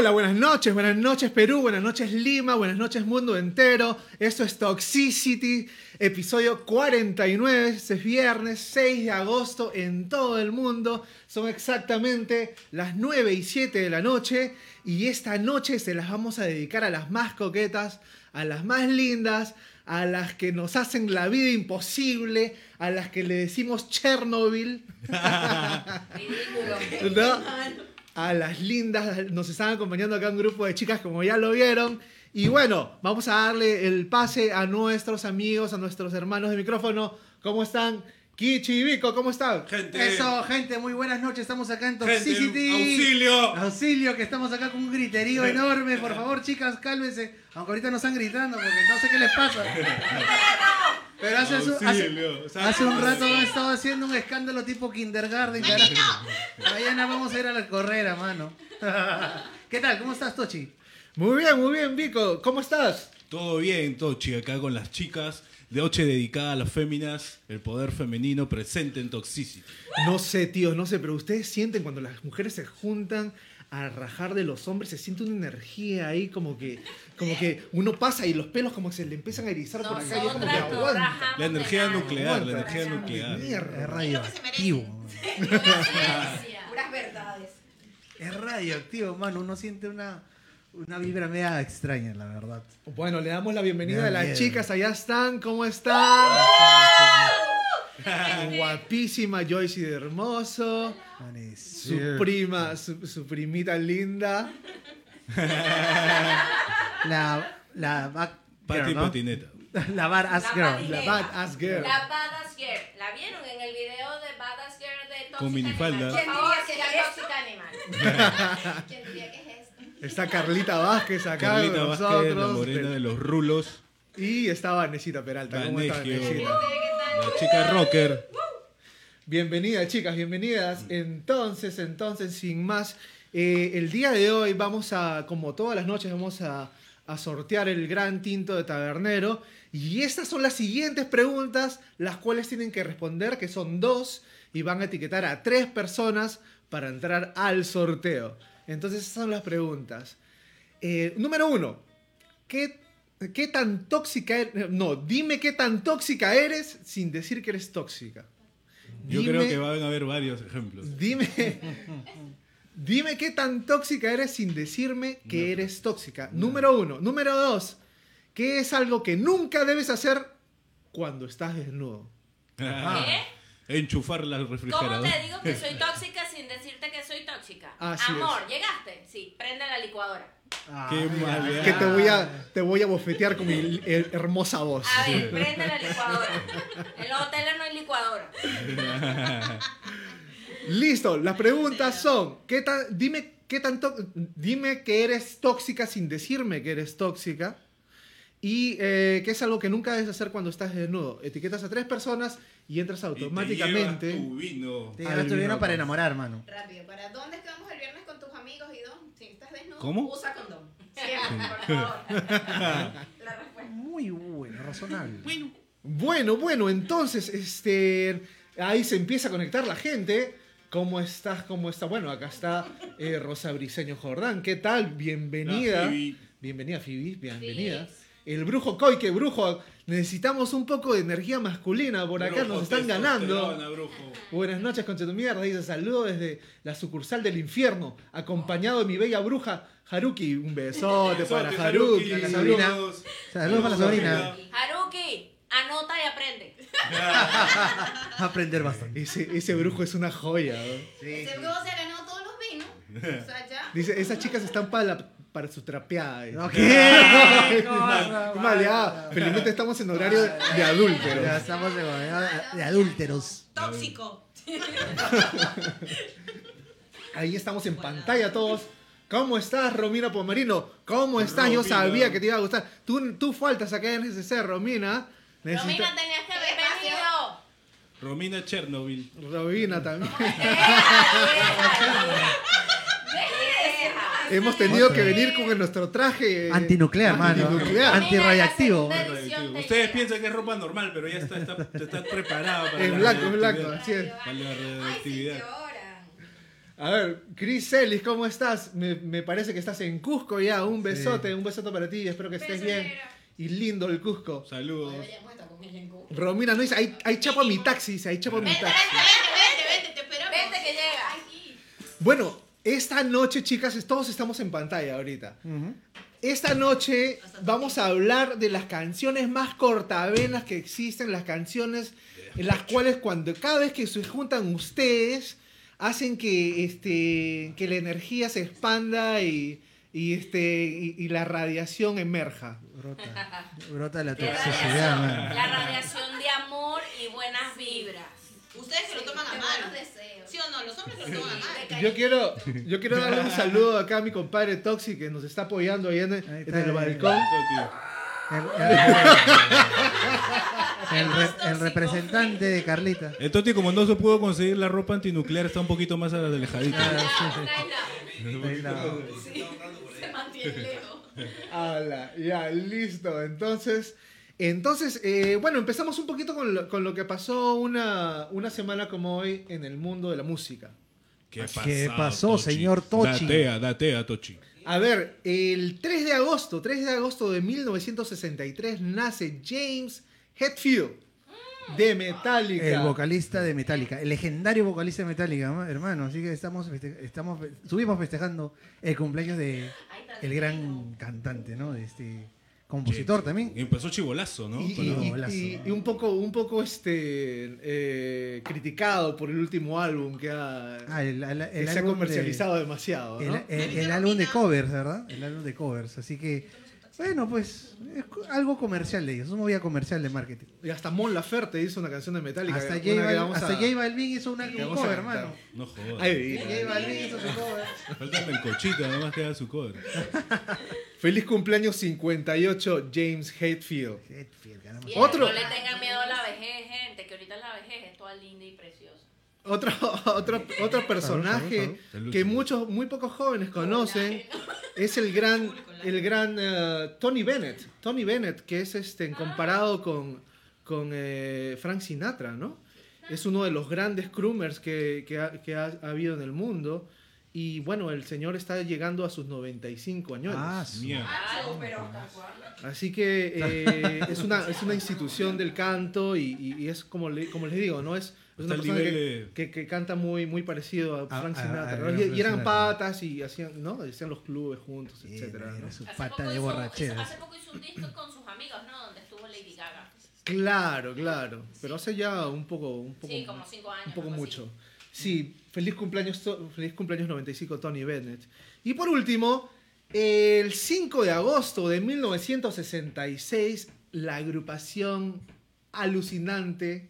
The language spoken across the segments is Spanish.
noches, buenas noches Perú, buenas noches Lima, buenas noches mundo entero. Esto es Toxicity, episodio 49. Este es viernes 6 de agosto en todo el mundo. Son exactamente las 9 y 7 de la noche. Y esta noche se las vamos a dedicar a las más coquetas, a las más lindas, a las que nos hacen la vida imposible, a las que le decimos Chernobyl. ¿No? A las lindas, nos están acompañando acá un grupo de chicas como ya lo vieron. Y bueno, vamos a darle el pase a nuestros amigos, a nuestros hermanos de micrófono. ¿Cómo están? Kichi y Vico, ¿cómo están? Gente. Eso, gente, muy buenas noches. Estamos acá en Gente, Toxicity. auxilio. Auxilio, que estamos acá con un griterío enorme. Por favor, chicas, cálmense. Aunque ahorita no están gritando porque no sé qué les pasa. Pero hace, su- hace, Auxilio. hace un rato he estado haciendo un escándalo tipo kindergarten. Mañana vamos a ir a la correra, mano. ¿Qué tal? ¿Cómo estás, Tochi? Muy bien, muy bien, Vico. ¿Cómo estás? Todo bien, Tochi, acá con las chicas. De noche dedicada a las féminas, el poder femenino presente en Toxicity. No sé, tío, no sé, pero ustedes sienten cuando las mujeres se juntan a rajar de los hombres, se siente una energía ahí como que, como que uno pasa y los pelos como que se le empiezan a erizar por acá y es como que aguanta. La energía nuclear, la energía nuclear. Mierda. Es radioactivo. Puras verdades. Es radioactivo, mano. Uno siente una, una vibra media extraña, la verdad. Bueno, le damos la bienvenida a las chicas. Allá están, ¿cómo están? Guapísima Joyce de Hermoso. Su prima, su, su primita linda. La, la back girl, ¿no? patineta. La bar ass La girl. La badass girl. La Badass Girl. ¿La vieron en el video de Badass Girl de Toxic Con minifalda. Animal? Por ¿Quién favor, diría que era Toxic Animal. ¿Quién diría que es esto? Está Carlita Vázquez acá Carlita con Vázquez, la morena de los rulos. Y está Vanesita Peralta. ¿Cómo está Vanegio. Vanesita? La chica rocker. Bienvenida, chicas, bienvenidas. Entonces, entonces, sin más, eh, el día de hoy vamos a, como todas las noches, vamos a, a sortear el gran tinto de tabernero. Y estas son las siguientes preguntas, las cuales tienen que responder, que son dos, y van a etiquetar a tres personas para entrar al sorteo. Entonces, esas son las preguntas. Eh, número uno, ¿qué, ¿qué tan tóxica eres? No, dime qué tan tóxica eres sin decir que eres tóxica. Yo Dime- creo que van a haber varios ejemplos. Dime, dime qué tan tóxica eres sin decirme que eres tóxica. Número uno. Número dos, ¿qué es algo que nunca debes hacer cuando estás desnudo? ¿Qué? Enchufar la ¿Cómo te digo que soy tóxica sin decirte que soy tóxica? Así Amor, ¿llegaste? Sí, prende la licuadora. Qué mal, ¿eh? Que te voy a, te voy a bofetear con mi her- hermosa voz. A ver, prende la licuadora. En los hoteles no hay licuadora. Listo, las preguntas son, ¿qué tan, dime, qué tanto, dime que eres tóxica sin decirme que eres tóxica. Y eh, qué es algo que nunca debes hacer cuando estás desnudo. Etiquetas a tres personas y entras Y te automáticamente. llevas tu vino. Te llevas tu vino para enamorar, mano. Rápido, ¿para dónde es que vamos el viernes con tus amigos y dos? Si estás desnudo, ¿Cómo? usa condón. Siempre, por favor. La respuesta. Muy bueno, razonable. Bueno, bueno, entonces, este, ahí se empieza a conectar la gente. ¿Cómo estás? ¿Cómo está? Bueno, acá está eh, Rosa Briseño Jordán. ¿Qué tal? Bienvenida. Phoebe. Bienvenida, Phoebe. Bienvenida. El brujo Coike, brujo. Necesitamos un poco de energía masculina. Por acá Brujo, nos están ganando. Buenas noches, concha tu mierda. Dice saludo desde la sucursal del infierno, acompañado de mi bella bruja Haruki. Un besote para Haruki. la sobrina. Saludos. Saludos para la sobrina. Haruki, anota y aprende. Va a aprender bastante. Ese, ese brujo es una joya. ¿no? Ese brujo se ha ganado todos los vinos. O sea, ya. Dice, esas chicas están para, la- para su trapeada. ¿No qué? Mal- mal, ya. Felizmente estamos en horario de adúltero. Ya estamos de, de adúlteros. Tóxico. Ahí estamos en pantalla todos. ¿Cómo estás, Romina Pomarino? ¿Cómo estás? Yo sabía que te iba a gustar. Tú, tú faltas acá en NSC, Romina. Necesita- Romina, tenías que haber venido. Romina Chernobyl. Romina también. Hemos tenido que venir con nuestro traje. eh, Antinuclear, mano. Antinuclear. Antirradiactivo. Ustedes piensan que es ropa normal, pero ya está, está, está preparada para En la blanco, en blanco, así es. Para la radioactividad. lloran. A ver, Chris Ellis, ¿cómo estás? Me, me parece que estás en Cusco ya. Un besote, un besote para ti. Espero que estés bien. Y lindo el Cusco. Saludos. Romina no dice, hay, hay chapa mi taxi, dice, hay chapa mi taxi. vente, vente, vente, te esperamos. Vente que llega. Bueno, esta noche, chicas, todos estamos en pantalla ahorita. Esta noche vamos a hablar de las canciones más cortavenas que existen, las canciones en las cuales cuando cada vez que se juntan ustedes hacen que, este, que la energía se expanda y, y, este, y, y la radiación emerja. Brota, brota la toxicidad, radiación. man. La radiación de amor y buenas vibras. Ustedes que lo toman a mal. ¿Sí o no? Los hombres que lo toman a mal. Yo quiero, yo quiero darle un saludo acá a mi compadre Toxi que nos está apoyando ahí en el, Ahí en está, el eh. balcón. El, el- el re- el representante de Carlita. El Toti, como no se pudo conseguir la ropa antinuclear, está un poquito más alejadito. Ah, la- la- Se mantiene lejos. Ya, listo. Entonces, entonces eh, bueno, empezamos un poquito con lo, con lo que pasó una, una semana como hoy en el mundo de la música. ¿Qué, ¿Qué pasado, pasó, señor Tochi? Datea, datea, Tochi. A ver, el 3 de agosto, 3 de agosto de 1963 nace James Hetfield de Metallica. El vocalista de Metallica, el legendario vocalista de Metallica, ¿no? hermano. Así que estamos, feste- estamos, estuvimos festejando el cumpleaños de el gran cantante, ¿no? De este compositor también. Empezó chivolazo, ¿no? Y, y- un poco, un poco este, eh, criticado por el último álbum que, ha, Ah, el, el- el que se ha comercializado demasiado. de, ¿no? el, el- el álbum de covers, ¿verdad? El álbum de covers. Así que, bueno, pues es algo comercial de ellos, una movida comercial de marketing. Y hasta Mon Laferte hizo una canción de Metallica. Hasta J, hasta a- Balvin hizo una, un cover, hermano. No jodas. Ay, J Balvin hizo su cover. Falta el cochita, nada más queda su cover. Feliz cumpleaños 58, James Hetfield. Hetfield, caramba. Bien, Otro- No le tengan miedo a la vejez, gente, que ahorita la vejez es toda linda y preciosa. Otro, otro, otro personaje salud, salud. que muchos, muy pocos jóvenes conocen es el gran, el gran eh, Tony Bennett. Tony Bennett, que es este, comparado con, con eh, Frank Sinatra, ¿no? Es uno de los grandes crooners que, que ha, que ha- ha habido en el mundo. Y bueno, el señor está llegando a sus 95 años. Ah, su- Mierda. Así que eh, es, una, es una institución del canto y, y- y es como, le- como les digo, ¿no? Es, es una persona que, de- que- que canta muy, muy parecido a A- Frank a- Sinatra. a- ¿no? a Y, eran Sinatra. patas y hacían, ¿no? Hacían los clubes juntos, era ¿no? su pata de borracheras. Hace poco hizo un disco con sus amigos, ¿no? Donde estuvo Lady Gaga. Claro, claro. Pero hace ya un poco, un poco, Sí, como cinco años. un poco mucho. Sí, feliz cumpleaños, feliz cumpleaños 95 Tony Bennett. Y por último, el 5 de agosto de 1966, la agrupación alucinante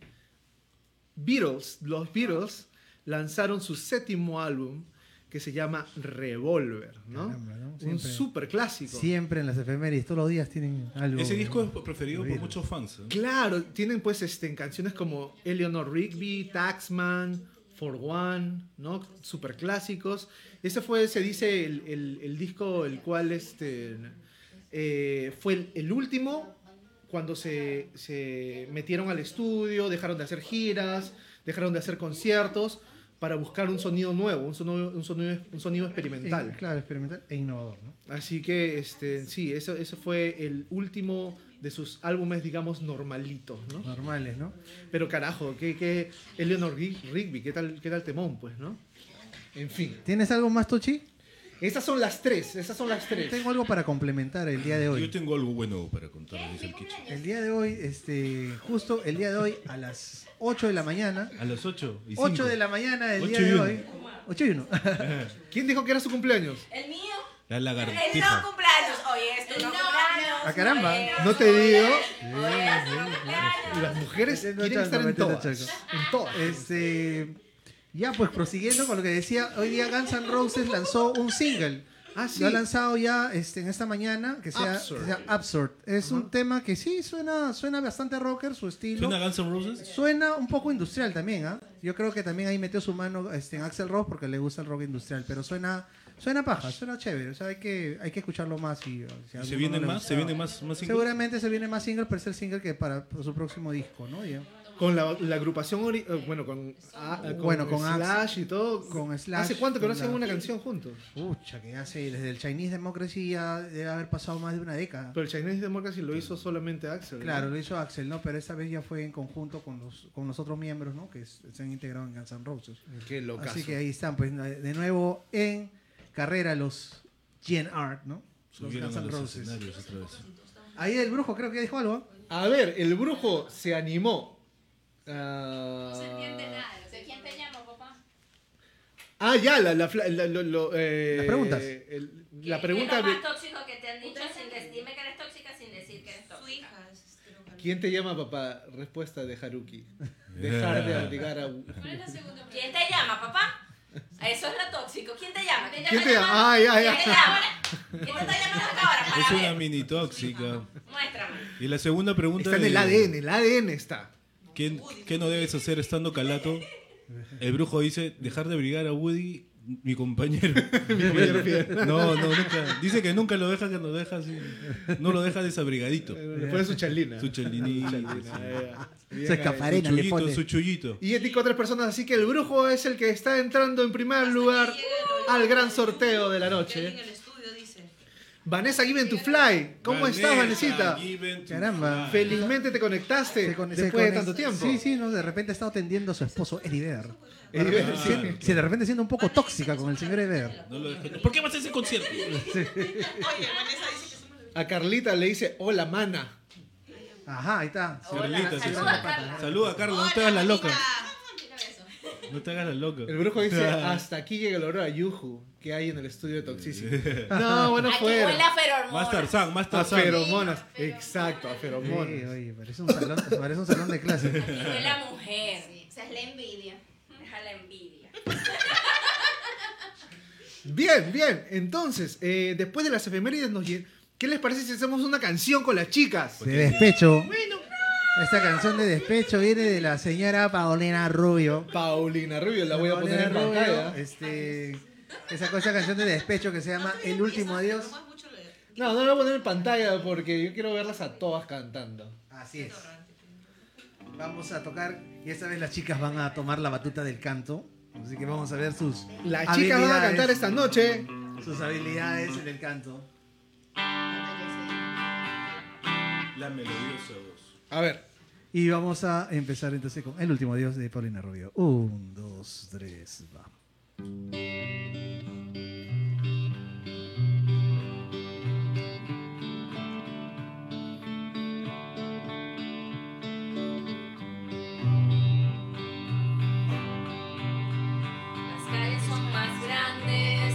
Beatles, los Beatles, lanzaron su séptimo álbum que se llama Revolver, ¿no? Caramba, ¿no? Un super clásico. Siempre en las efemérides, todos los días tienen algo. Ese disco es preferido por muchos fans. ¿eh? Claro, tienen pues este, en canciones como Eleanor Rigby, Taxman, For One, ¿no? Super clásicos. Ese fue, se dice, el, el- el disco el cual este, eh, fue el, el último cuando se, se metieron al estudio, dejaron de hacer giras, dejaron de hacer conciertos para buscar un sonido nuevo, un sonido, un sonido, un sonido experimental. Eh, claro, experimental e innovador, ¿no? Así que este, sí, eso, eso fue el último de sus álbumes, digamos, normalitos, ¿no? Normales, ¿no? Pero carajo, que, que Eleanor Rig- Rigby, ¿qué tal, qué tal temón, pues, ¿no? En fin, ¿Tienes algo más, Tochi? Esas son las tres, esas son las tres. Tengo algo para complementar el día de hoy. Yo tengo algo bueno para contar, dice el. El día de hoy, este, justo el día de hoy, a las 8 de la mañana. A las 8 y 8 de la mañana del Ocho día de uno. hoy. 8 y 1. ¿Quién dijo que era su cumpleaños? El mío. La El no lagartija. cumpleaños. Hoy es tu El no no cumpleaños. Ah, caramba. No te digo. Las mujeres quieren estar en todas. En todas. Este, ya, pues prosiguiendo con lo que decía, hoy día Guns N' Roses lanzó un single. Ah, sí. Lo ha lanzado ya este, en esta mañana, que sea Absurd. que sea Absurd. Es un tema que sí suena, suena bastante rocker, su estilo. ¿Suena Guns N' Roses? Suena un poco industrial también, ¿ah? Yo creo que también ahí metió su mano este, en Axel Rose porque le gusta el rock industrial, pero suena suena paja, suena chévere, o sea, hay que hay que escucharlo más y, si a ¿Y ¿Se vienen no más? ¿Se vienen más, más singles? Seguramente se viene más single, pero es el single que para su próximo disco, ¿no? Ya. Con la, la agrupación, ori- eh, bueno, con, ah, con Bueno, con Slash y todo. con Slash, ¿Hace cuánto que no hacen una canción juntos? Pucha, que hace desde el Chinese Democracy ya debe haber pasado más de una década. Pero el Chinese Democracy lo hizo solamente Axel. ¿no? Claro, lo hizo Axel, ¿no? Pero esta vez ya fue en conjunto con los, con los otros miembros, ¿no? Que se han integrado en Guns N' Roses. Qué locazo. Así que ahí están, pues, de nuevo en carrera los Gen Art, ¿no? Los Guns a N' Roses. escenarios otra vez. Ahí el brujo creo que dijo algo. ¿eh? A ver, el brujo se animó. No Ah, se entiende nada. No sé quién te llama, papá. Ah, ya, la, la, la- lo- lo, eh, Las preguntas. el- ¿Qué- la qué pregunta es lo de más tóxico que te han dicho sin decir, dime que eres tóxica sin decir que eres Su tóxica? hija es, creo que- ¿Quién te llama papá? Respuesta de Haruki. Dejar de obligar a... ¿Cuál es la segunda ¿Quién te llama, papá? Eso es lo tóxico. ¿Quién te llama? ¿Quién, ¿Quién te llama? Ay, ay, ¿Quién te llama? ¿Quién te está llamando hasta ahora? Es una ver. mini tóxica. Muéstrame. Y la segunda pregunta Está en el ADN, el ADN está. ¿Qué, qué no debes hacer estando calato? El brujo dice, dejar de brigar a Woody, mi compañero. compañero fiel. no, no, nunca. Dice que nunca lo deja, que lo deja así. No lo deja desabrigadito. Eh, Le pone su chalina. Su chalinita, eh, Su ahí. Su chullito, pone. su chullito. Y ético otras personas, así que el brujo es el que está entrando en primer lugar al gran sorteo de la noche. en el estudio dice. Vanessa Given to Fly. ¿Cómo estás, Vanesita? Caramba. fly. Felizmente te conectaste Se con- se después de tanto tiempo. Sí, sí, no, de repente ha estado atendiendo a su esposo, Eddie Vedder. Eddie Vedder, Sí, sí, de repente siendo un poco tóxica con el señor. No dejes- ¿Por qué vas a ese concierto? Oye, Vanessa dice que somos A Carlita le dice, hola, mana. Ajá, ahí está. Carlita, sí, Saluda, sí. Carla. Saluda, Carla, no te hagas la loca. No te hagas la loca. El brujo dice, hasta aquí llega el olor a Yuju que hay en el estudio de Toxicity. No, bueno, Aquí huele fuera. a ferormonas. Más Tarzán, más A Tarzán. feromonas. Exacto, a Sí, feromonas. oye, parece un salón, parece un salón de clase. Aquí huele a mujer. Esa es la envidia. Deja la envidia. Bien, bien. Entonces, eh, después de las efemérides, nos ¿qué les parece si hacemos una canción con las chicas? De despecho. Esta canción de despecho viene de la señora Paulina Rubio. Paulina Rubio, la voy a poner en Paulina Rubio, pantalla. Este, esa cosa canción de despecho que se llama El último adiós. No. No, la voy a poner en pantalla porque yo quiero verlas a todas cantando. Así es. Vamos a tocar y esta vez las chicas van a tomar la batuta del canto. Así que vamos a ver sus Las chicas van a cantar esta noche. sus habilidades en el canto. La melodiosa voz. A ver. Y vamos a empezar entonces con el último adiós de Paulina Rubio. Un, dos, tres, va. Las calles son más grandes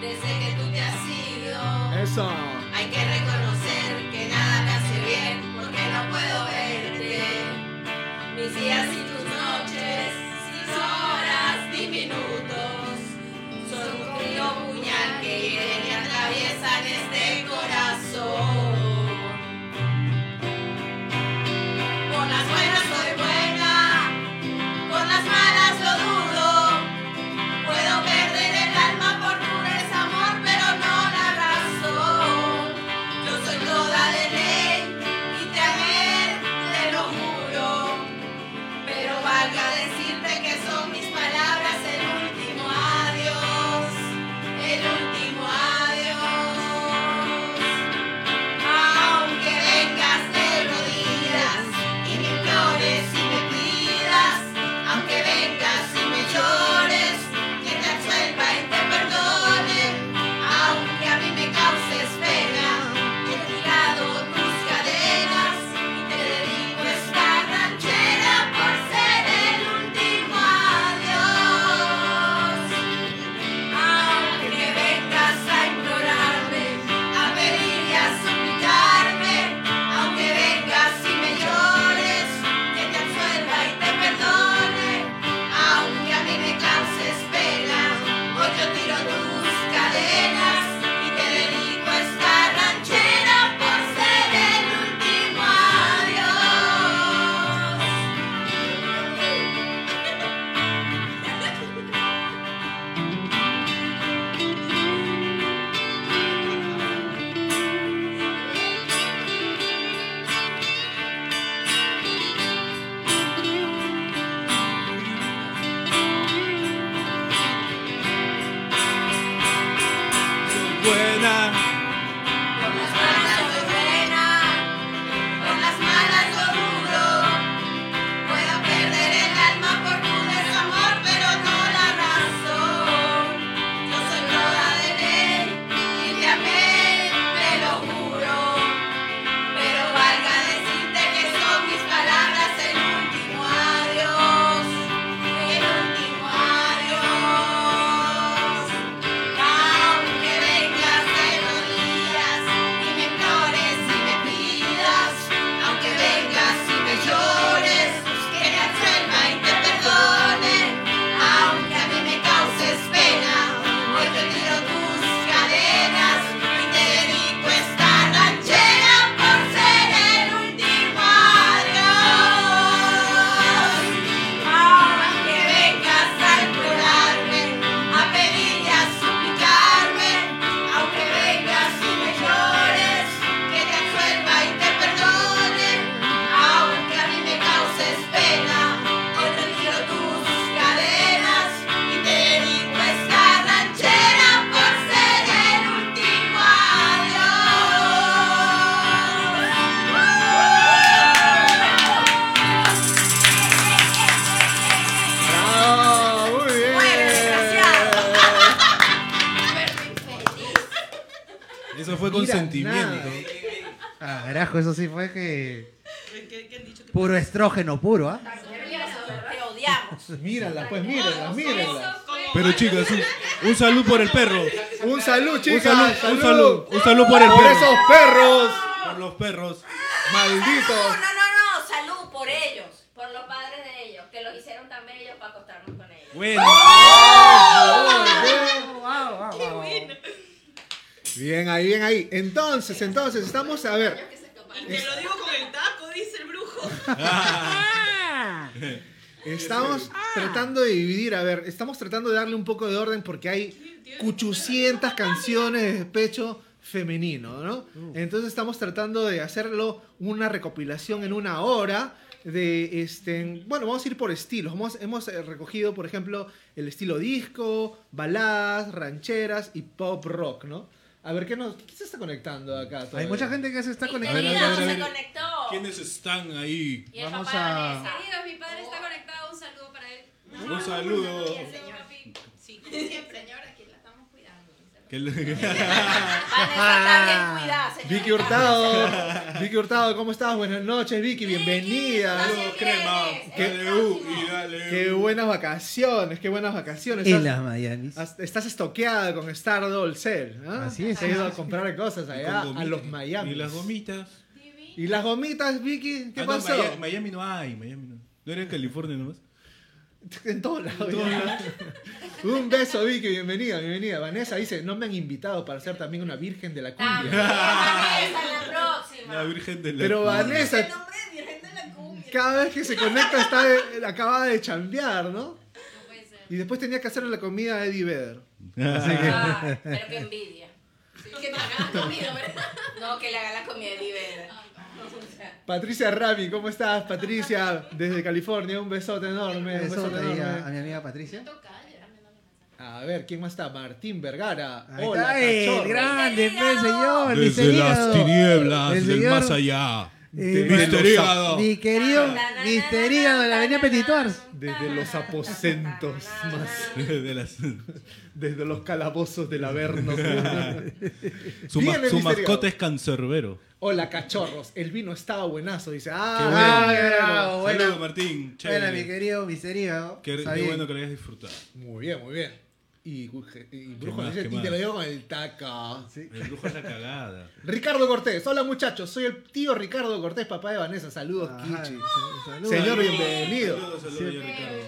desde que tú te has ido. Eso. Hay que reconocer que nada me hace bien porque no puedo verte. Mis días con mira sentimiento. nada. Ah, carajo, eso sí fue que. ¿Qué, qué han dicho? que Puro estrógeno puro, ¿ah? Te odiamos. Mírala, pues mírenla, mírenla. Pero chicas, un, un saludo por el perro. Un salud, Un chicas. salud, un salud, un salud por el Por perro. esos perros Por los perros. No, malditos. no, no, no. Salud por ellos. Por los padres de ellos. Que los hicieron tan bellos para acostarnos con ellos. Bueno. Bien ahí, bien ahí. Entonces, entonces, estamos a ver. Y te lo digo con el taco, dice el brujo. Estamos tratando de dividir, a ver, estamos tratando de darle un poco de orden porque hay 800 canciones de despecho femenino, ¿no? Entonces estamos tratando de hacerlo una recopilación en una hora de este, bueno, vamos a ir por estilos. Hemos, hemos eh, recogido, por ejemplo, el estilo disco, baladas, rancheras y pop rock, ¿no? A ver, ¿qué, nos, ¿qué se está conectando acá? Hay mucha gente que se está Mi conectando. querido a ver, a se conectó. ¿Quiénes están ahí? Y el Vamos papá a-. Queridos, mi padre está conectado. Un saludo para él. Un saludo. Sí. Siempre, señora, aquí la estamos cuidando. Que le- Vanessa está bien cuidada, señora. Vicky Hurtado, Vicky Hurtado, ¿cómo estás? Buenas noches, Vicky, bienvenida. Saludos, crema. ¿Qué- Dale U y dale Qué U. buenas vacaciones, qué buenas vacaciones. En las Miamis. has- Estás estoqueada con Star Doll Cell. ¿ah? Así es, Has ido a comprar cosas allá a los Miami. Y las gomitas. ¿Y las gomitas, Vicky? ¿Qué Ah, no, pasó? Miami, Miami no hay, Miami no. ¿No era en California nomás? En todos lados. Un beso, Vicky, bienvenida, bienvenida. Vanessa dice, no me han invitado para ser también una virgen de la También, cumbia. Vanessa, la próxima. La Virgen de la Pero Cumbia. Vanessa, El nombre de Virgen de la Cumbia. cada vez que se conecta está de- acaba de chambear, ¿no? No puede ser. Y después tenía que hacerle la comida a Eddie Vedder. Ay, pero qué envidia. Que te hagas comida, ¿verdad? No, que le haga la comida de Divera. Patricia Rami, ¿cómo estás, Patricia? Desde California, un besote enorme. Un Eso besote a, mi amiga Patricia. A ver, ¿quién más está? Martín Vergara. Ahí Hola, está, el cachorro. grande, Mister pues, señor. Desde las tinieblas El del más allá. Eh, Mister los- Hígado. Mi querido, Mister Hígado de la Avenida Petitoars. Desde los aposentos más. Las- Desde los calabozos del Averno. Su, ma- su mascota es cancerbero. Hola, cachorros. El vino estaba buenazo. Dice, ah, Qué bueno. Ah, qué bravo, Saludos, bueno. Martín. Bueno, Chévere. mi querido Mister Hígado. Qué, qué bueno que lo hayas disfrutado. Muy bien, muy bien. Y, y Brujo más, dice, qué y te lo digo con el taca. Sí. El brujo es la cagada. Ricardo Cortés. Hola, muchachos. Soy el tío Ricardo Cortés, papá de Vanessa. Saludos, Ajá, Kichi. saludos. Señor, bienvenido. Saludos, saludos, Sí. Ricardo.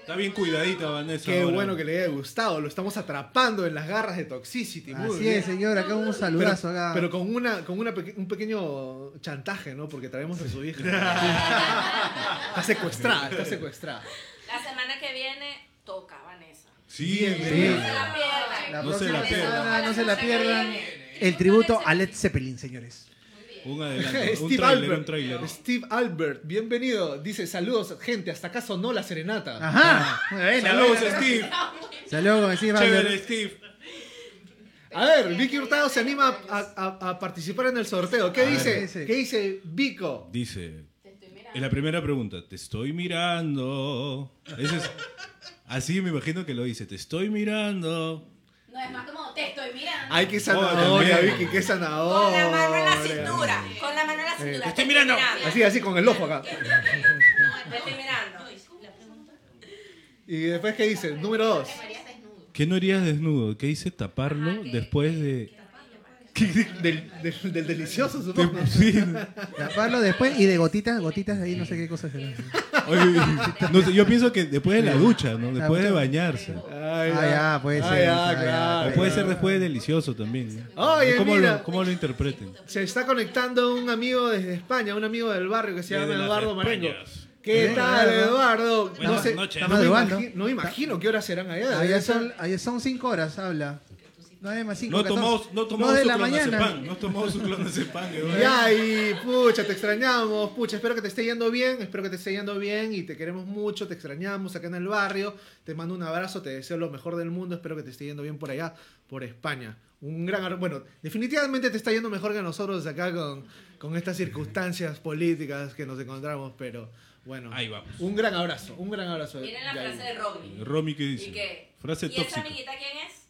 Está bien cuidadita, Vanessa. Qué ahora. bueno que le haya gustado. Lo estamos atrapando en las garras de Toxicity. Muy Así bien. es, señor. Acá un saludazo. Pero, acá. pero con una con una un pequeño chantaje, ¿no? Porque traemos a su hija. está secuestrada, está secuestrada. La semana que viene toca. Sí. No se la No se próxima la pierdan. semana, no se la pierdan. El tributo a Led Zeppelin, señores. Un adelanto. Un Steve trailer, un Albert. trailer. Steve Albert, bienvenido. Dice, saludos, gente. Hasta acá sonó la serenata. Ajá. Bueno, Saludos. Steve. Saludos Steve Chévere, Albert. Steve. A ver, Vicky Hurtado se anima a, a- a participar en el sorteo. ¿Qué A dice? ver, dice. ¿Qué dice Vico? Dice, Te estoy mirando. en la primera pregunta, te estoy mirando. Ese es, así me imagino que lo dice, te estoy mirando. No, es más como te estoy mirando. Ay, qué zanahoria. Vicky, qué Con zanahoria. la mano en la cintura. Con la mano en la cintura. te estoy mirando. Así, así, con el ojo acá. Te estoy mirando. Y después, ¿qué dice? Número dos. ¿Qué no harías desnudo? ¿Qué dice taparlo después de... Del, del- del delicioso, supongo. Sí. Taparlo después y de gotitas, gotitas ahí, no sé qué cosas serán. Oye, no sé, yo pienso que después de la ducha, ¿no? Después de bañarse. Ay, Ah, ya, puede ser. ya, Ah, ya. claro. Puede ser después de delicioso también. ¿no? Oye, ¿Cómo, mira. lo, ¿Cómo lo interpreten? Se está conectando un amigo desde España, un amigo del barrio que se llama Eduardo Marengo. ¿Qué tal, Eduardo. Eduardo? No, Buenas sé, noches. no, me imagino, no me imagino qué horas serán allá. Allá son, allá son cinco horas, habla. 9 más 5, No tomamos, no tomamos de su la mañana. clonazepam. No tomamos su clonazepam. Eduardo. Ya, y pucha, te extrañamos, pucha, espero que te esté yendo bien, espero que te esté yendo bien y te queremos mucho, te extrañamos acá en el barrio, te mando un abrazo, te deseo lo mejor del mundo, espero que te esté yendo bien por allá, por España. Un gran, bueno, definitivamente te está yendo mejor que nosotros acá con, con estas circunstancias políticas que nos encontramos, pero bueno, Ahí vamos. un gran abrazo, un gran abrazo. Miren la frase de Romy. Romy, ¿qué ¿Y dice? qué? Frase ¿Y esa tóxica. amiguita quién es?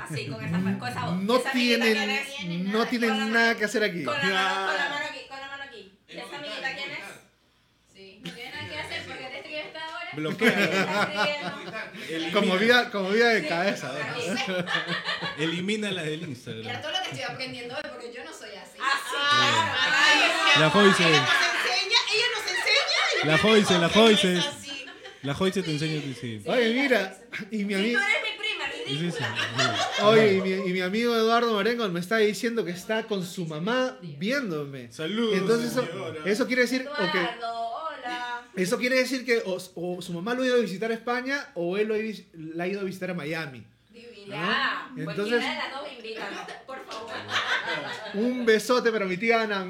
Así, con esa, con esa voz. No Esa amiguita, ¿quién tienen, no tienen Con la nada mano- que hacer aquí. Con la, mano, con la mano aquí, con la mano aquí. ¿Y esa amiguita quién es? Sí. No tiene nada que hacer porque te escribe esta hora. Bloquea. Como vida, como vida de cabeza. Elimina la del Mira Instagram. todo lo que estoy aprendiendo hoy porque yo no soy así. Claro. La Joyce. Ella nos enseña, ella nos enseña. La Joyce, la que Joyce. no es así. La Joyce te enseña que sí. Oye, mira, y mi Si Sí, sí, ridícula. sí. Oye, y mi, y mi amigo Eduardo Marengo me está diciendo que está con su mamá viéndome. Saludos, Entonces eso, quiere decir Eduardo, hola. eso quiere decir que o, o su mamá lo ha ido a visitar a España o él lo la ha ido a visitar a Miami. Ya, pues Entonces- de las dos invítanos, por favor. Un besote para mi tía Ana.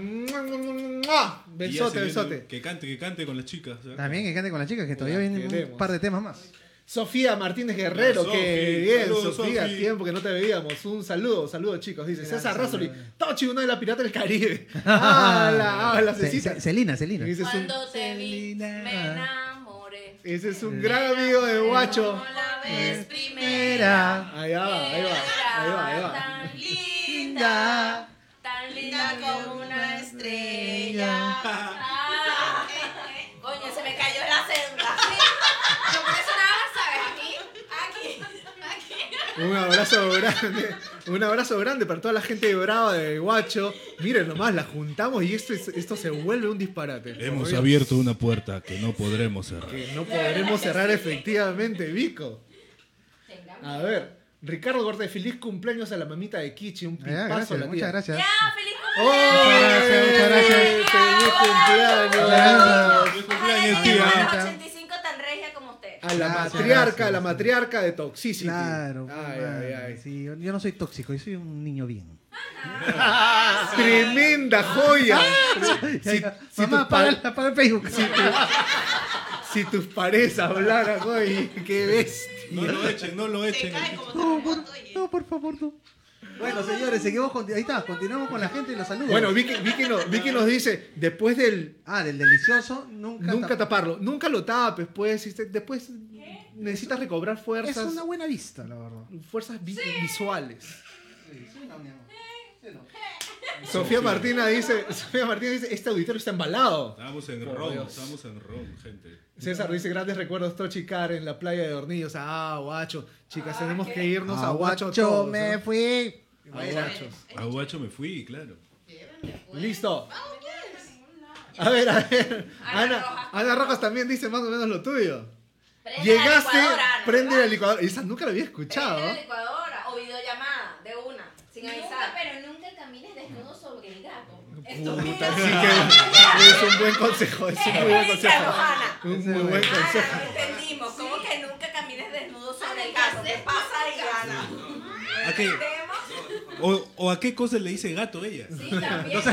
Besote, besote. Que cante, que cante con las chicas. ¿eh? También que cante con las chicas, que todavía vienen un par de temas más. Sofía Martínez Guerrero, Hola, que bien, Saludos, Sofía, Sofi. tiempo que no te veíamos. Un saludo, saludo chicos. Dice Gracias, César Razzoli, saludos. Tochi, una de las piratas del Caribe. Ah, la, ah, la Ce- Cecita. Ce- Celina, Celina. Ese es un, Cuando te vi, me enamoré. ese es un gran amigo de Guacho. Como la vez primera. Era Ahí va, ahí va, ahí va, ahí va. Tan linda, tan linda como una estrella. Ah, coño, se me cayó la cédula. No, por eso nada más sabes. Aquí, aquí, aquí. Un abrazo grande, un abrazo grande para toda la gente brava de Guacho. Miren nomás, la juntamos y esto, es- esto se vuelve un disparate. Hemos abierto una puerta que no podremos cerrar. Que no podremos cerrar efectivamente, Vico. A ver, Ricardo Cortés, feliz cumpleaños a la mamita de Kichi, un pipazo a gracias, la muchas tía. gracias. Ya, feliz ¡Oh! cumpleaños. Muchas gracias, muchas gracias. ¡Feliz cumpleaños! ¡Feliz cumpleaños, a tía! A la matriarca, gracias. a la matriarca de Toxicity. Claro. Ay, ay, ay. Sí, yo, yo no soy tóxico, yo soy un niño bien. Tremenda joya. Si, si Mamá, apaga, apaga el Facebook. si tus parejas hablaran hoy, qué bestia. No lo echen, no lo echen. cae como No, por, no, por favor, no. Bueno, señores, seguimos con, ahí está, continuamos con la gente y los saludos. Bueno, Vicky, Vicky, nos, Vicky nos dice, después del... ah, del delicioso, nunca, Nunca tap- taparlo, nunca lo tapes, pues, y te- después necesitas recobrar Es fuerzas, una buena vista, la verdad. fuerzas vi- visuales. Sí, sí, no, mi amor. Sí, no. Sofía Martina dice, Sofía Martina dice, este auditorio está embalado. Estamos en Por ron, Dios. estamos en ron, gente. César dice, grandes recuerdos Tochicar en la playa de Hornillos. Ah, guacho. Chicas, tenemos que irnos a guacho Aguacho, todos. me ¿no? fui. A guachos. A Guacho me fui, claro. Listo. A ver, a ver. Ana Ana, Rojas. Ana Rojas también dice más o menos lo tuyo. Prende Llegaste, la licuadora, Ana, prende la licuadora. Esa nunca la había escuchado. Prende la licuadora o videollamada de una, sin Nunca, avisar. pero nunca Puta, sí que es un buen consejo, es un muy buen consejo. Ana. Un muy buen consejo. lo entendimos. ¿Cómo que nunca camines desnudo sobre el gato? ¿Qué pasa ahí, Ana? ¿A qué? ¿Entendemos? O, o a qué cosa le dice gato ella? Sí, también. Eso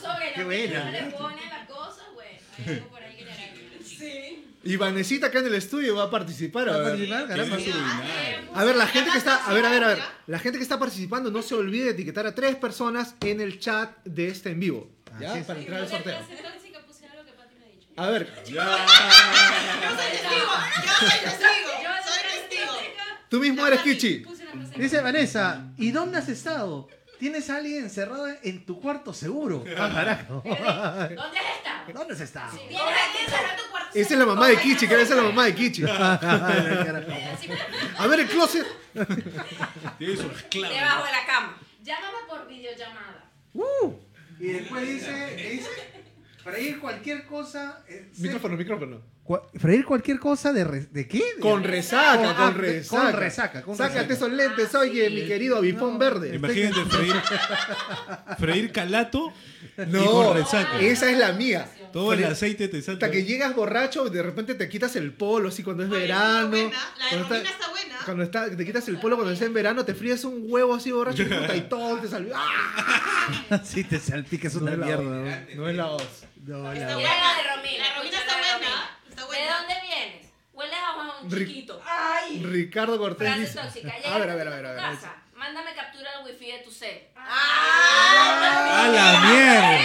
sobre Qué lo que buena. le pone las cosas, güey. Hay algo por ahí que le. Sí. Y Vanesita acá en el estudio va a participar. ¿Va a ver. la gente que está, a ver, a ver, a ver, la gente que está participando no se olvide de etiquetar a tres personas en el chat de este en vivo, ¿ya? Así es. Para entrar al sorteo. A ver. Yo soy testigo, yo soy testigo, Yo soy testigo. tú mismo eres Kichi. Dice Vanessa, ¿y dónde has estado? ¿Tienes a alguien encerrado en tu cuarto seguro? Ah, carajo. ¿Dónde has estado? ¿Dónde has estado? Tienes aquí encerrado en tu cuarto. Esa es la mamá de Kichi, que esa es la mamá de Kichi. A ver el closet. Tiene. Debajo de la cama. Llámame por videollamada. Uh, y después dice, dice, freír cualquier cosa. eh, Micrófono, micrófono. Freír cualquier cosa de, re- ¿de qué? De- Con resaca, Con- con ah, resaca. con resaca, con Sácate resaca. esos lentes, oye, mi querido No, verde. Imagínate freír, freír calato y No, con resaca. esa es la mía. Todo el aceite te salta. Hasta que llegas borracho y de repente te quitas el polo, así cuando es Oye, verano. está buena, La de cuando Romina está- está buena. Cuando está, te quitas el polo cuando está en verano, te fríes un huevo así borracho puta, y todo te salió. ¡Ah! Sí, te salpica, es una No es la mierda. voz, No es la voz. No, no, la- la de Romina. La Romina está buena, ¿De buena. dónde vienes? Hueles a Juan Ri- chiquito. Ay. Ricardo Cortés Frase dice. tóxica. A ver, a ver, a ver, a ver. Casa. Mándame captura del wifi de tu cel. ¡A la mierda!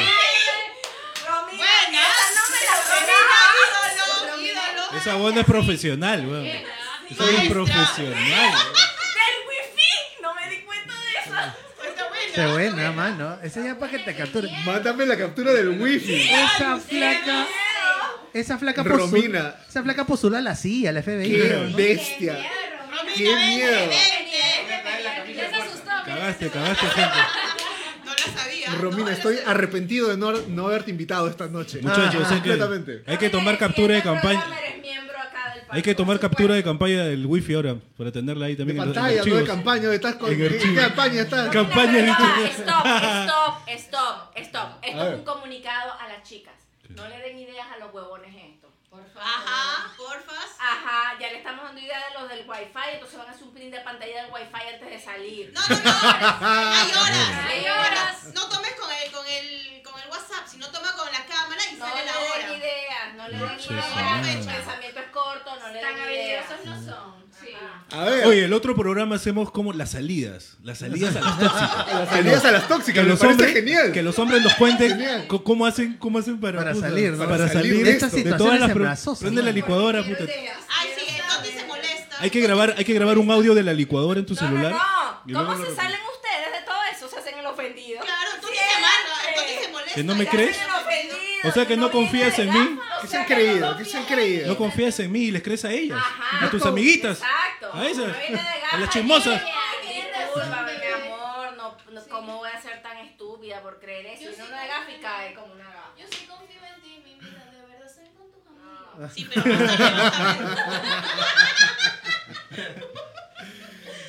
Romina, Buena. esa no me la ídolo. Esa buena es profesional, weón. Esa es profesional. Del wifi Se ve, nada más, ¿no? Ese ya para que te capture. Mándame la captura del wifi. Esa flaca. Esa flaca Romina. Esa flaca postula a la CIA, la FBI. Qué bestia. Romina, Qué miedo. Ya se asustó. Cagaste, cagaste, gente. No la sabía. Romina, no, estoy arrepentido de no, no haberte invitado esta noche. Muchachos, hay que, completamente. hay que tomar captura de campaña. Hay que tomar captura de campaña del wifi ahora para tenerla ahí De también en los- en pantalla, los no de campaña. ¿Estás con En qué archivo. campaña estás? Campaña de- Stop, stop, stop, stop. Esto es un comunicado a las chicas. No le den ideas a los huevones esto. Por favor. Ajá, porfas. Ajá, ya le estamos dando idea de los del wifi, entonces van a hacer un print de pantalla del wifi antes de salir. No, no, no. Hay horas. Hay horas. No tomes con el, con el, con el WhatsApp, sino toma con la cámara y No sale le la den hora. ideas, no le den Sí, ideas. sí, El sí. pensamiento es corto, no le Tan habilidosos no son. Sí. A ver. Oye, el otro programa hacemos como las salidas. Las salidas a las tóxicas. las salidas a las Que tóxicas, me los, hombres, genial. que los hombres nos cuenten co- cómo hacen, cómo hacen para, Para puta, salir, ¿no? para Para salir salir de de, estas todas situaciones las pro- Prende ¿no? la licuadora, puta. Ay, sí, entonces se molesta. Hay que grabar, hay que grabar un audio de la licuadora en tu No, celular. no, y no. luego ¿Cómo lo se salen ustedes de todo eso? Se hacen el ofendido. Claro, Siempre. se amarga, entonces se molesta. ¿Que no me Se crees? hacen el ofendido, O sea que no confías en mí. ¿Qué se han creído? no ¿Qué se han creído? No confías en mí y les crees a ellas. Ajá. A tus amiguitas. Exacto. A esas. No A las chismosas. Discúlpame, mi amor. No, no, ¿Cómo voy a ser tan estúpida por creer eso? Yo uno de gafa y cae como una gafa. Yo sí confío en ti, mi vida. De verdad, sal con tus amigos. Sí, pero.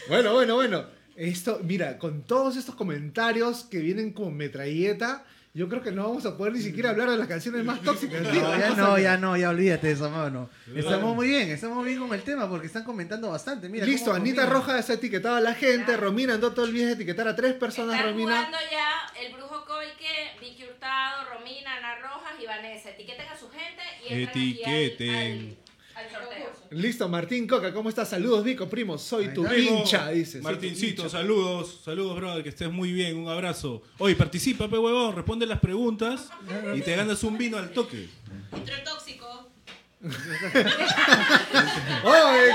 Bueno, bueno, bueno. Esto, mira, con todos estos comentarios que vienen como metralleta, yo creo que no vamos a poder ni siquiera hablar de las canciones más tóxicas. No, ya no, ya no, ya olvídate de eso, mano. Estamos muy bien, estamos bien con el tema porque están comentando bastante. Mira, Listo, Anita Romina- Rojas ha etiquetado a la gente. Ya. Romina andó todo el día a etiquetar a tres personas, Están Romina. jugando ya el Brujo Coique, Vicky Hurtado, Romina, Ana Rojas y Vanessa. Etiqueten a su gente y entran aquí al- Etiqueten. al, al sorteo. Listo, Martín Coca, ¿cómo estás? Saludos, Vico, primo. Soy tu. Primo, hincha, dice. soy tu Martincito, hincha. saludos, saludos, brother, que estés muy bien, un abrazo. Oye, participa, pe huevón, responde las preguntas y te ganas un vino al toque. Entró el tóxico. Oye,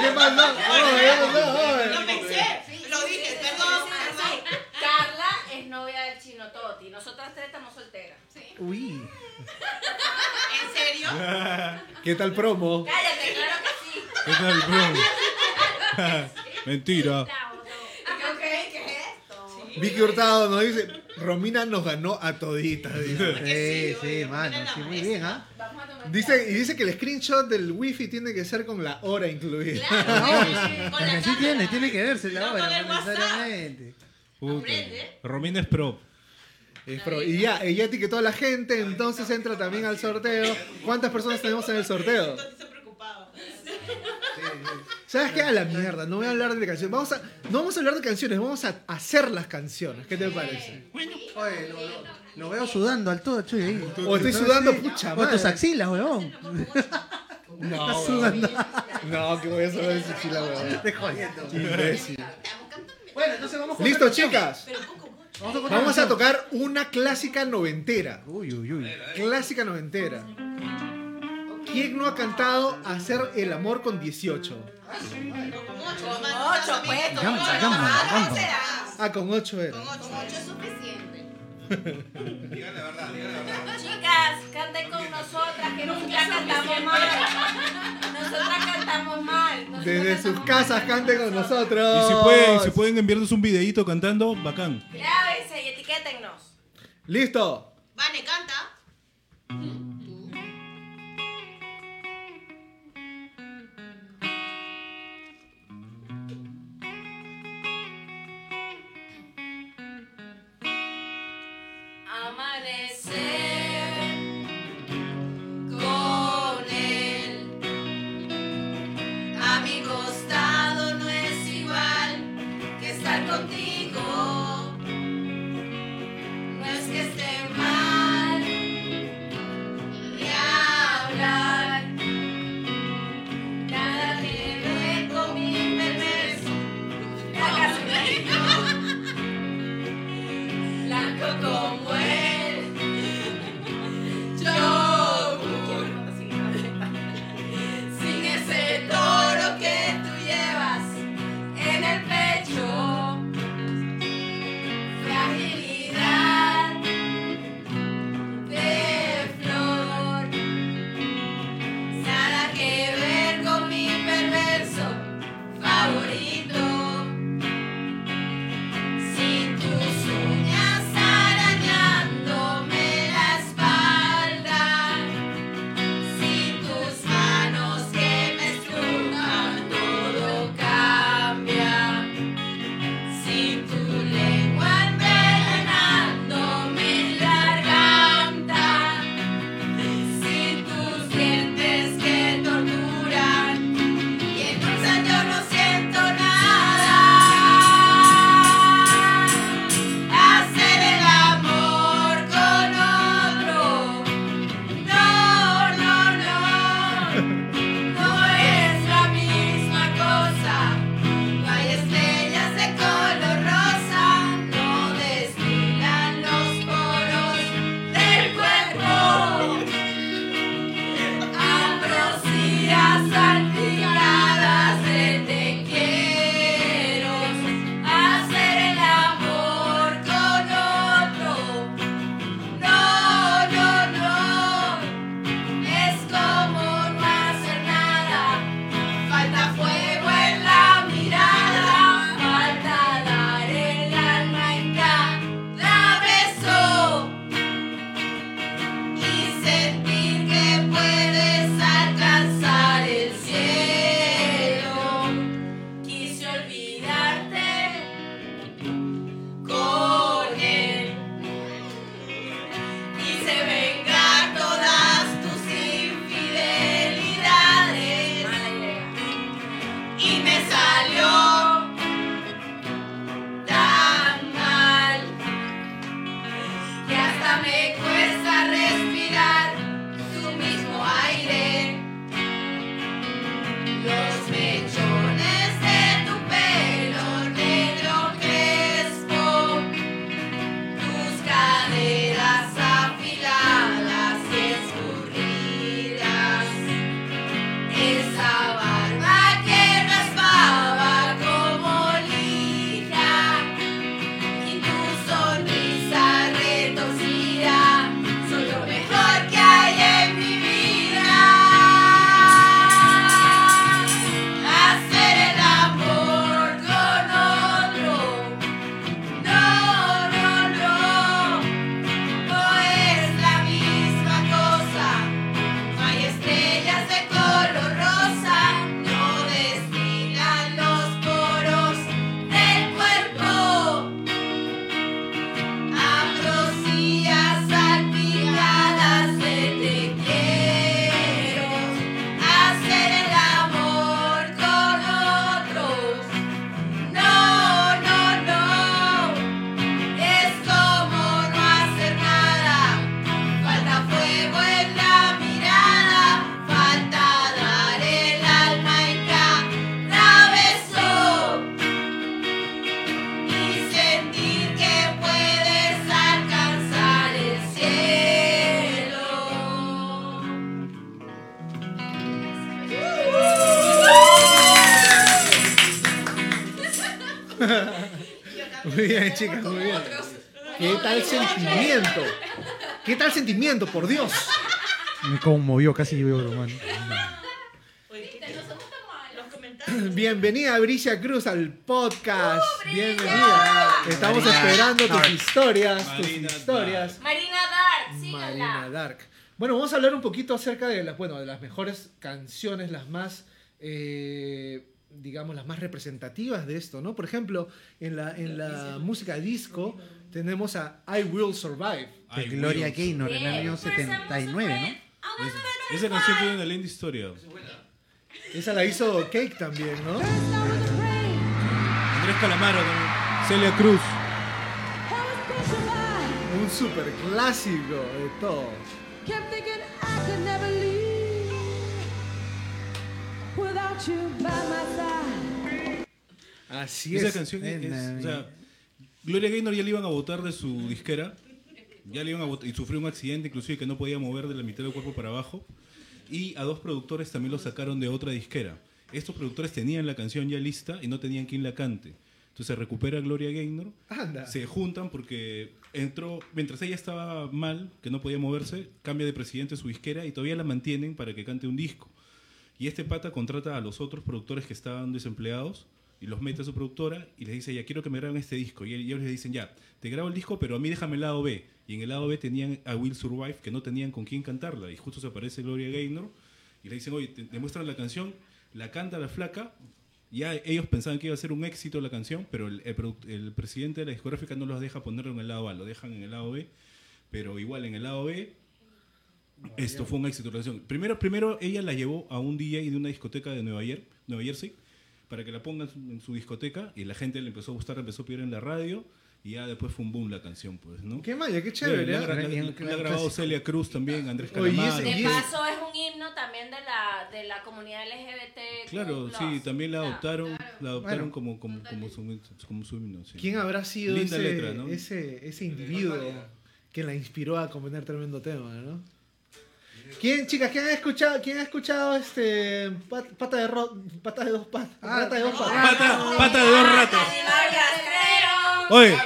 ¿qué pasó? Oye, ¿qué pasó? Oye. Lo pensé, lo dije, perdón, perdón. Carla es novia del chino Toti. Nosotras tres estamos solteras. Uy, ¿En serio? ¿Qué tal promo? Cállate, claro que sí. ¿Qué tal, bro? Mentira. Ok, ¿qué es esto? Vicky Hurtado nos dice, Romina nos ganó a toditas. Sí, sí, sí, mano, sí, muy bien, ¿ah? Dice- y dice que el screenshot del wifi tiene que ser con la hora incluida. Claro, No, sí, con es la que sí cámara. tiene, tiene que verse la No, hora, con el no necesariamente. Puta. Aprende. Romina es pro. Es pro. Y ya, ella etiquetó a la gente, entonces entra también al sorteo. ¿Cuántas personas tenemos en el sorteo? Entonces se preocupaba. ¿Sabes qué? A la mierda, no voy a hablar de canciones. Vamos a, no vamos a hablar de canciones, vamos a hacer las canciones. ¿Qué te parece? Oye, lo, lo- lo veo sudando al todo, chuy, ahí. O estoy sudando, pucha Con tus axilas, huevón. No, Estás weón. sudando. no, que voy a saber si sí la weón. Te jodiendo. Imbécil. Bueno, entonces vamos con Listo, chicas. Pero poco, mucho. Vamos a, Vamos tocar una clásica noventera. Uy, uy, uy. Clásica noventera. ¿Quién no ha cantado Hacer el amor con 18? Con ocho, Con mamá, ocho, también. pues. con Gamba, ocho. gamba, Gamba. será. Con 8 era. Con ocho. Mucho es suficiente. Chicas, canten con nosotras, que nosotras cantamos mal. Nosotras cantamos mal. nosotras Desde sus casas mal. canten con nosotros. Y si pueden, si pueden enviarnos un videito cantando, bacán. Grábense y etiquétennos. Listo. Vane, canta. permanecer. Sentimiento, por Dios? Me conmovió, casi lloro, mano. Los comentarios. Bienvenida Bricia Cruz al podcast. Bienvenida. Estamos Marina esperando tus Dark. historias, tus Marina historias. Marina Dark, Marina síganla. Dark. Bueno, vamos a hablar un poquito acerca de las, bueno, de las mejores canciones, las más, eh, digamos, las más representativas de esto, ¿no? Por ejemplo, en la, en la música disco tenemos a I Will Survive. De Gloria. Gaynor en el año Bien, 79, ¿no? Es- Esa canción tiene una linda historia. Esa la hizo Cake también, ¿no? Andrés Calamaro también. Celia Cruz. Un super clásico de todo. Así Esa es. canción es, o sea, Gloria Gaynor ya le iban a votar de su disquera, ya le iban a votar, y sufrió un accidente inclusive que no podía mover de la mitad del cuerpo para abajo, y a dos productores también lo sacaron de otra disquera. Estos productores tenían la canción ya lista y no tenían quien la cante. Entonces recupera Gloria Gaynor, Anda. se juntan porque entró, mientras ella estaba mal, que no podía moverse, cambia de presidente su disquera y todavía la mantienen para que cante un disco. Y este pata contrata a los otros productores que estaban desempleados y los mete a su productora y les dice, ya quiero que me graben este disco. Y ellos les dicen, ya, te grabo el disco, pero a mí déjame el lado B. Y en el lado B tenían a Will Survive, que no tenían con quién cantarla. Y justo se aparece Gloria Gaynor y le dicen, oye, te, te muestran la canción, la canta la flaca. Ya ellos pensaban que iba a ser un éxito la canción, pero el, el el presidente de la discográfica no los deja ponerlo en el lado A, lo dejan en el lado B. Pero igual en el lado B esto fue un éxito. Primero, primero ella la llevó a un DJ de una discoteca de Nueva, Yer- Nueva Jersey para que la ponga en su, discoteca y la gente le empezó a gustar, empezó a pedir en la radio y ya después fue un boom la canción, pues, ¿no? Qué maya, qué chévere. la, ¿eh? la- la- la ha grabado clásico. Celia Cruz también, Andrés Oye, y ese- Calamaro. De paso es un himno también de la, de la comunidad LGBT. Claro, sí, también la adoptaron, la adoptaron Bueno. como, como, como su, como su himno, sí. ¿Quién habrá sido ese, letra, ¿no? ese, ese individuo que la inspiró a componer tremendo tema, ¿no? ¿Quién, chicas, quién ha escuchado, quién ha escuchado este pat- pata de ro, pata de dos patas, Ah, pata de dos patas? Pata, pata de dos ratas. Oye,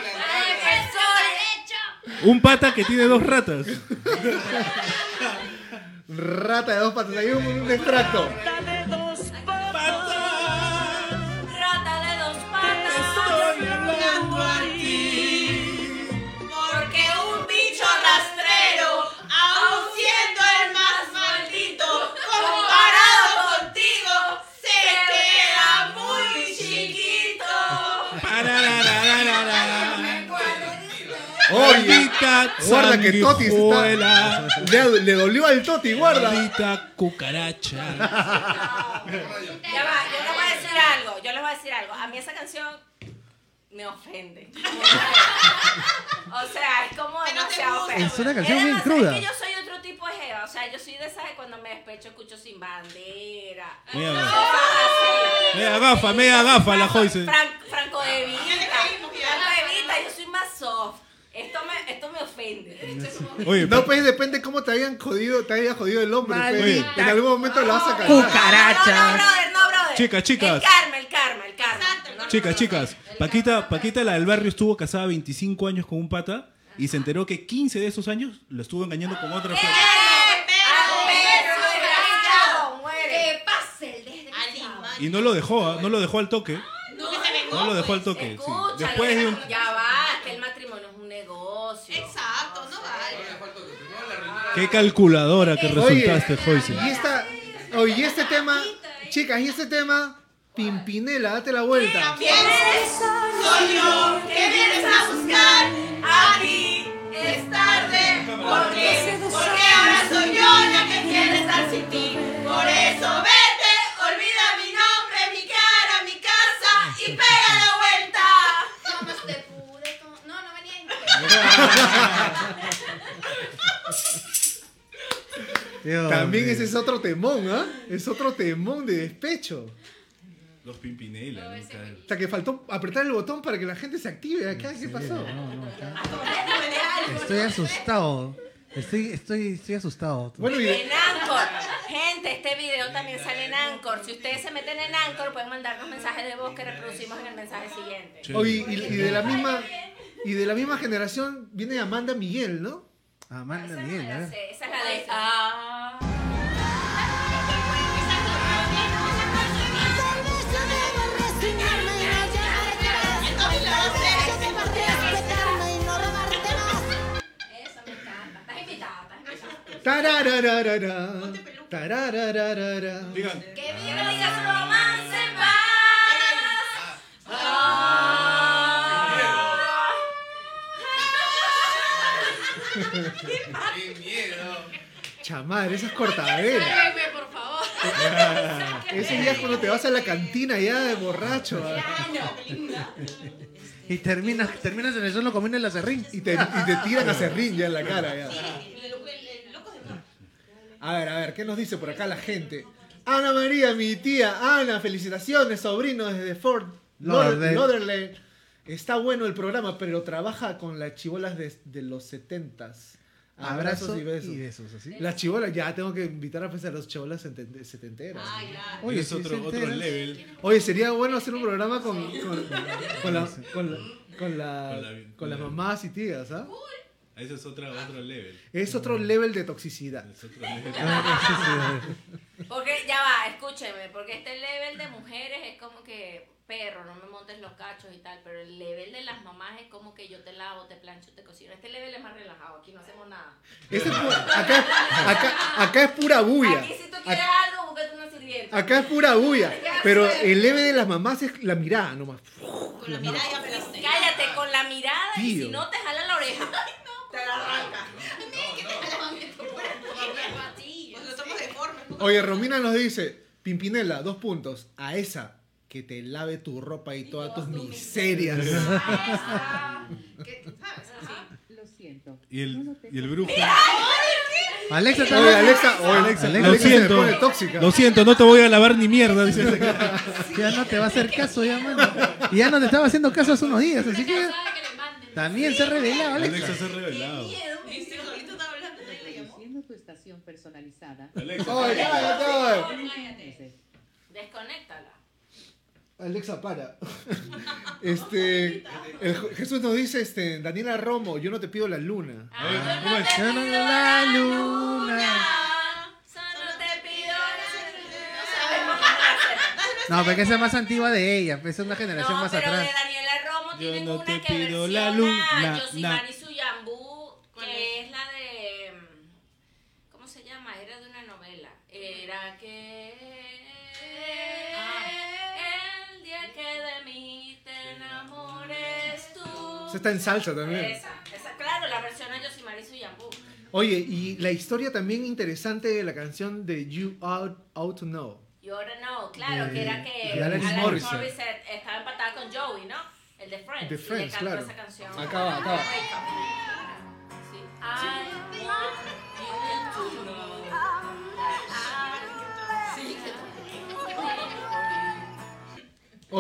un pata que tiene dos ratas. Rata de dos patas, hay un, un extracto. Maldita guarda que Toti se está, le, le dolió al Toti, guarda. Maldita cucaracha. Ya va, yo les voy a decir algo, yo les voy a decir algo. A mí esa canción me ofende. o sea, es como Que no demasiado feo. Es una canción Es bien cruda. Es que yo soy otro tipo de jeva, o sea, yo soy de esas de cuando me despecho escucho sin bandera. Mira. Media gafa, media gafa la Joyce. Fran- Franco de Vita. Franco de Vita, yo soy más soft. Esto me, esto me ofende. Oye, No, pues depende cómo te hayan jodido, te haya jodido el hombre. pues. En algún momento lo vas a cantar. Cucaracha. No, no, brother, no, brother. Chicas, chicas. El karma, el karma, el karma. Exacto, No, no, Chicas, no, chicas, Paquita. Paquita, la del barrio, estuvo casada 25 años con un pata y se enteró que 15 de esos años lo estuvo engañando con otra. ¡Eh! Animal. Y no lo dejó, ¿ah? no lo dejó al toque. No, que se vengó. No lo dejó al toque. sí. Después de un... Ya va, Qué calculadora que resultaste, Joyce. Y esta, oye, y este tema, chicas, y este tema, Pimpinela, date la vuelta. ¿Quién eres? Soy yo. ¿Qué vienes a buscar? Aquí es tarde. ¿Por qué? Porque ahora soy yo la que quiere estar sin ti. Por eso vete, olvida mi nombre, mi cara, mi casa y pega la vuelta. No, no venía Dios También mío. ese es otro temón, ¿ah? Es otro temón de despecho. Los Pimpinela. ¿no? Hasta que faltó apretar el botón para que la gente se active acá. ¿Qué pasó? No, no, acá. Estoy asustado. Estoy, estoy, estoy asustado. Bueno, y En Anchor, Gente, este video también sale en Anchor. Si ustedes se meten en Anchor, pueden mandarnos mensajes de voz que reproducimos en el mensaje siguiente. Oye, y, y de la misma y de la misma generación viene Amanda Miguel, ¿no? Amanda Esa Miguel, ¿eh? sé, Esa es la de. Ah. Tararararara, tararararara. Digan, Que viva su romance en paz. Ah. ¡Qué miedo! Esas. Sáquenme, por favor. Ese día es cuando te vas a la cantina ya de borracho. Y terminas, terminas en el suelo comiendo el acerrín. Y te, y te tiran a serrín ya en la cara. Ya. A ver, a ver, ¿qué nos dice por acá la gente? Ana María, mi tía. Ana, felicitaciones, sobrino desde Fort Lauderdale. Lauderdale. Está bueno el programa, pero trabaja con las chibolas de, de los setentas. Abrazos Abrazo y besos. y besos, ¿así? Las chibolas, ya tengo que invitar a pensar a las chibolas seten- setenteras. Oye, es sí, otro, level. Oye, sería bueno hacer un programa con, con, con, la- con, la- con la- Con la- con con las la- mamás y tías, ¿ah? Ese es otra, otro level. Es otro level de toxicidad. Es otro level. Porque ya va, escúcheme, porque este level de mujeres es como que perro, no me montes los cachos y tal, pero el level de las mamás es como que yo te lavo, te plancho, te cocino. Este level es más relajado, aquí no hacemos nada. Este es pu- acá, acá, acá es pura bulla. Aquí si tú quieres Acá, algo, búscate una sirvienta. acá es pura bulla. Pero el level de las mamás es la mirada nomás. Con la mirada ya fuiste. Cállate con la mirada y Tío. si no te jala la oreja. Te la arranca. Nosotros somos deformes. ¿no? Oye, Romina nos dice, Pimpinela, dos puntos. A esa que te lave tu ropa y todas tus miserias. ¿Qué? ¿Sabes? Lo siento. Y el, y el brujo. Alexa está Oye, Alexa, oye, Alexa, Alexa, Lo siento. pone tóxica. Lo siento, no te voy a lavar ni mierda. Dice. Ya no te va a hacer caso, ya, mano. Y ya no te estaba haciendo caso hace unos días, así que también se ha revelado, Alexa. Alexa se ha revelado. Este solito está hablando, nadie le llamó. Personalizada. Alexa. Oye, cállate, Desconéctala. Alexa, para. Este, el- Jesús nos dice, este, Daniela Romo, yo no te pido la luna. A ver, ¿cómo es? Yo no la luna. Solo te pido No sabemos cómo hacer. No, porque esa es más antigua de ella, pues es una generación No, más pero atrás. de Daniela Romo Yo tienen no una te que pido versiona la luna, a Yosimar na. y Suyambú, ¿Cuál que Esa está en salsa también. Esa, esa, claro, la versión de Yosimar y Suyambú. Oye, y la historia también interesante de la canción de You Out, Out to Know. You oughta know, claro, De- que era que de Alanis Morissette. Morissette estaba empatada con Joey, ¿no? El de Friends. De y Friends, le cantó claro. esa canción. Acá va. Sí. I want you to know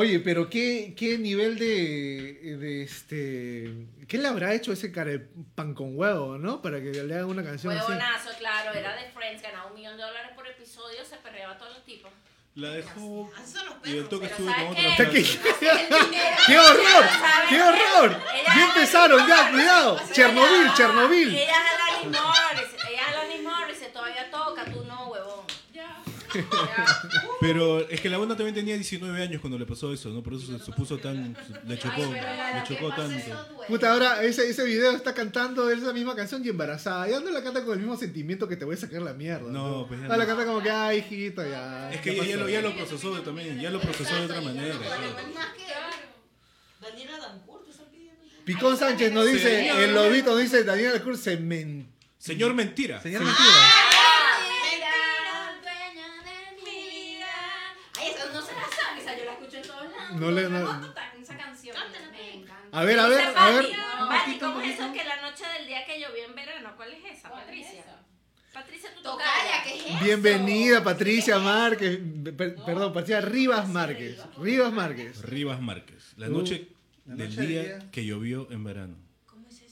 Oye, pero qué, qué nivel de, de este... ¿Qué le habrá hecho ese cara de pan con huevo, no? Para que le hagan una canción así. Huevonazo, claro, era de Friends, ganaba un millón de dólares por episodio, se perreaba a todos los tipos. La dejó. Así Y el toque ¿sabes con qué? otra ¿Qué, frase. qué horror! ¿Sabes ¡Qué qué? horror! Ya empezaron, ya, cuidado. Chernobyl, Chernobyl. Ella es Alanis Morissette, ella es Alanis Morissette, todavía toca, tú no, huevón. Ya. Pero es que la banda también tenía 19 años cuando le pasó eso, ¿no? Por eso se, se puso tan. Le chocó, le chocó tanto. Puta, ahora ese, ese video está cantando esa misma canción y embarazada. Ya no la canta con el mismo sentimiento que te voy a sacar la mierda. No, pues ya Ah, la no. canta como que, ay, hijito, ya. Es que ¿qué ella ya pasó? lo, ya lo procesó también, ya lo procesó de otra manera. Daniela Dancourt, ¿te están pidiendo? Picón Sánchez nos dice, el lobito nos dice, Daniel Cruz se men... Señor Mentira. Señor Mentira. No le- no- esa canción. Me encanta. A ver, a ver, a ver. Pati, ¿cómo es eso que la noche del día que llovió en verano? ¿Cuál es esa, Patricia? Patricia, tú Tocaya, ¿qué es eso? Bienvenida, Patricia Márquez. Per- perdón, Patricia Rivas Márquez. Rivas Márquez. Rivas Márquez. La Uh, noche la del noche del día día. que llovió en verano.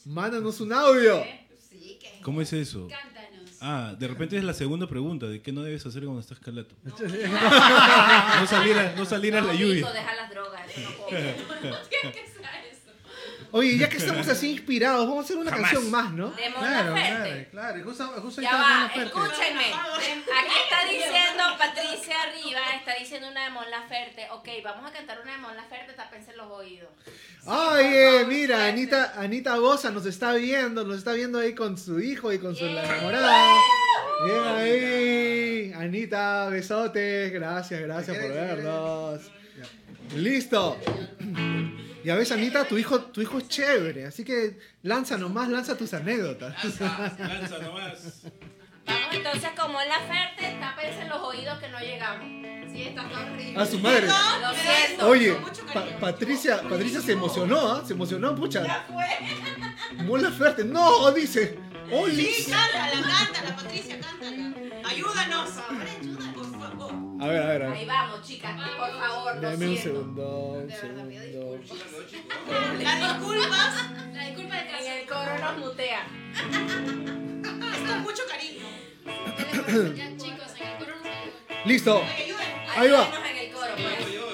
Mándanos un audio. Sí, ¿Cómo es eso? Cántanos. Ah, de repente es la segunda pregunta de qué no debes hacer cuando estás calato. No salir a, no salir a la No, lluvia. hijo, deja las drogas. eso no puedo. Tiene que ser eso. Oye, ya que estamos así inspirados, vamos a hacer una Jamás. canción más, ¿no? De Claro, claro, claro. Y justo, justo ahí Ya está va, Mon Laferte. escúchenme. Aquí está diciendo Patricia arriba, está diciendo una de Mon Laferte. Ok, vamos a cantar una de Mon Laferte, tápense los oídos. Eh, mira, Anita, Anita Bosa nos está viendo, nos está viendo ahí con su hijo y con su enamorada. Bien ahí. Anita, besotes. Gracias, gracias por vernos. Listo. Ya ves, Anita, tu hijo, tu hijo es chévere, así que lanza nomás, lanza tus anécdotas. Lanza nomás. Vamos entonces con Mon Laferte, tápense los oídos que no llegamos. Sí, está horrible. A su madre. Lo siento. Oye, mucho Pa-. Patricia, Patricia se emocionó, ¿ah? Se emocionó, pucha. Ya fue. Mola Ferte, no, dice. Oh, Sí, cántala, cántala, Patricia, cántala. Ayúdanos. Por favor. A ver, a ver, a Ahí ver. vamos, chicas, por favor, lo Dame un siento. segundo, un De verdad, pido segundo. Las disculpas. La disculpa de En el coro nos mutea. Es con mucho cariño. Ya, chicos, en el coro no se Listo. Ahí va. Ayúdenos en el coro, pues.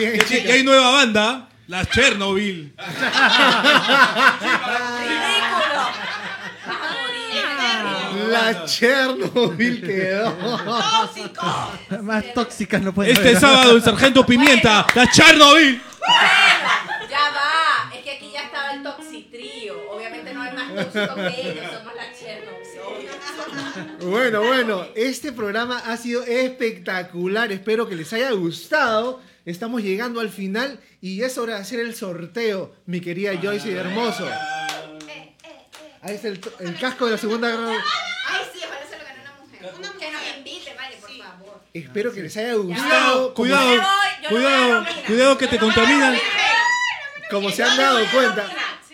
Bien. Y, hay nueva banda, las Chernobyl. La Chernobyl quedó. ¡Tóxico! Más tóxicas no pueden Este haber. sábado el Sargento Pimienta, las Chernobyl. Ya va, es que aquí ya estaba el toxitrío. Obviamente no hay más tóxico que ellos, somos la Chernobyl. Bueno, bueno, este programa ha sido espectacular. Espero que les haya gustado. Estamos llegando al final y es hora de hacer el sorteo, mi querida Joyce y Hermoso. Ahí está el, el casco de la Segunda Guerra. Ay, sí, ojalá se lo gane una mujer. Una que nos mujer. invite, vale, por favor. Espero que les haya Cuidado, gustado. Cuidado, cuidado, Romina. cuidado que te contaminan. Como se han dado cuenta,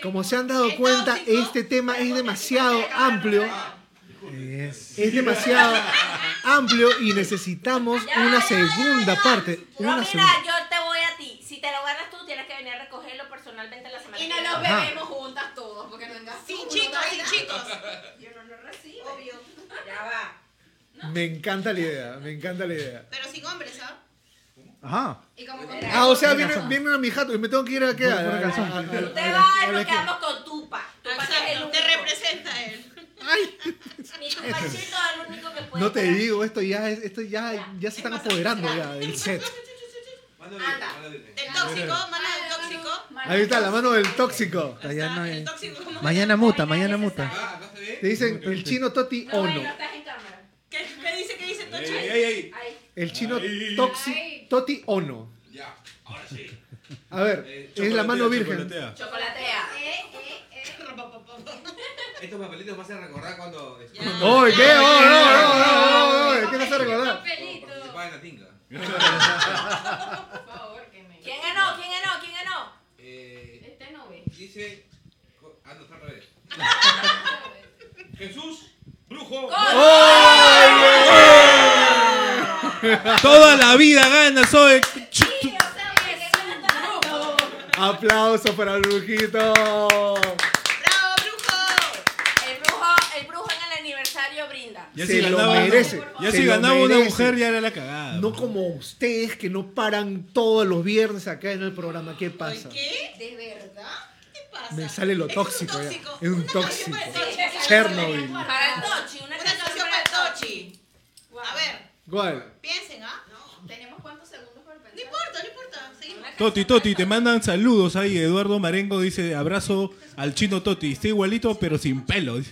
como se han dado cuenta, este tema es demasiado amplio. Es demasiado amplio y necesitamos una segunda parte. Una Romina, segunda. yo te voy a ti. Si te lo ganas tú, tienes que venir a recogerlo personalmente la semana Y los Ajá. bebemos juntas todos, porque no vengas Sin tú, chicos, no sin chicos. Yo no lo recibo. Obvio. Ya va. Me encanta la idea, me encanta la idea. Pero sin hombres, ¿ah? Ajá. Y Ah, o sea, viene, viene a mi jato y me tengo que ir a Tú te vas nos quedamos con Tupa. Tupa que es el Exacto, te representa él. Mi Tupachito es el único que puede. No te digo, esto ya es, esto ya, ya se están apoderando ya del set. Anda. Del tóxico, mano del tóxico. Ahí está la mano del tóxico. Ya no El hay- tóxico, ¿cómo? Mañana muta, mañana muta. Te dicen el chino Toti No, Ono. estás en cámara. ¿Qué, qué dice, qué dice Tochi? ey, ey. Ahí. El chino Ay. Toxi, Toti Ono. Ya, ahora sí. A ver, Eh, es la mano chocolatea, virgen. chocolatea. Chocolatea. Eh, eh. Estos papelitos me hacen recordar cuando Ya. ¡Oye, qué! ¡Oh, no, no, no, no! ¿Qué te hace recordar? Participaba en la tinga. Por favor, que me. ¿Quién ganó? ¿Quién ganó? ¿Quién ganó? Eh, Este no ve. dice. Ah, no, está al revés. Jesús, brujo. Toda la vida gana, soy. Sí, yo sabía que ganó. Aplauso para el brujito. ¡Bravo, brujo! El brujo, el brujo en el aniversario brinda. Ya Se si lo ganaba, merece. ya Se si lo ganaba una merece. mujer ya era la cagada. No como ustedes que no paran todos los viernes acá en el programa. ¿Qué pasa? ¿Qué? ¿De verdad? ¿Qué pasa? Me sale lo Es tóxico ya. Es un Una tóxico. canción para el Tochi. Chernobyl. Para el Tochi, una, Una canción para el Tochi. A ver, ¿Cuál? piensen, ¿ah? No. ¿Tenemos cuántos segundos para pensar? No importa, no importa. Seguimos. Toti, Toti, te mandan saludos ahí. Eduardo Marengo dice abrazo al chino Toti. Está igualito, pero sin pelo.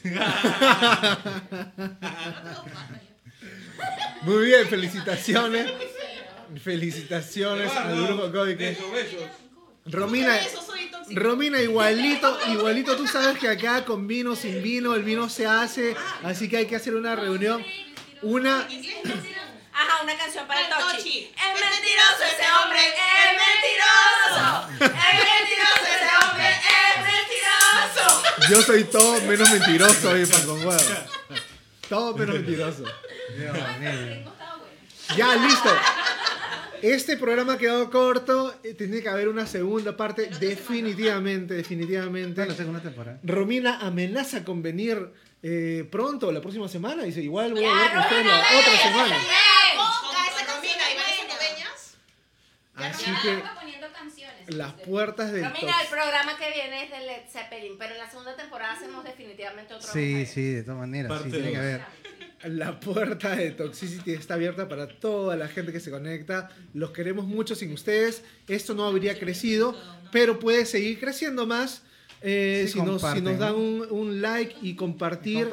Muy bien, felicitaciones. Felicitaciones al grupo Código. Besos, besos. Romina. Romina, igualito, igualito, tú sabes que acá con vino, sin vino, el vino se hace, así que hay que hacer una reunión, una. Ajá, una canción para el el Tochi. Tochi. Es mentiroso ese hombre, es mentiroso. Es mentiroso ese hombre, es mentiroso. yo soy todo menos mentiroso hoy, pan con huevo. Todo menos mentiroso. Ya, listo. Este programa ha quedado corto, eh, tiene que haber una segunda parte, definitivamente, definitivamente. La segunda temporada. Romina amenaza con venir eh, pronto, la próxima semana, dice, igual voy a hablar con ustedes la otra semana. ven. Con esa Romina y Vanessa Cabeñas. Así Ya que estamos poniendo canciones. las puertas del el programa que viene es de Led Zeppelin, pero en la segunda temporada hacemos definitivamente otro. Sí, mujer. sí, de todas maneras. Parte Sí, tiene que dos. haber. La puerta de Toxicity está abierta para toda la gente que se conecta. Los queremos mucho sin ustedes. Esto no habría crecido, pero puede seguir creciendo más eh, si, nos, si comparten, nos dan un, un like y compartir.